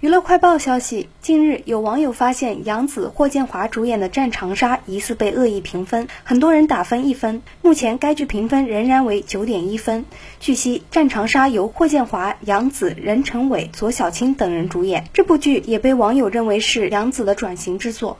娱乐快报消息近日有网友发现杨紫霍建华主演的战长沙疑似被恶意评分很多人打分一分目前该剧评分仍然为九点一分。据悉战长沙由霍建华杨紫任成伟左小青等人主演这部剧也被网友认为是杨紫的转型之作。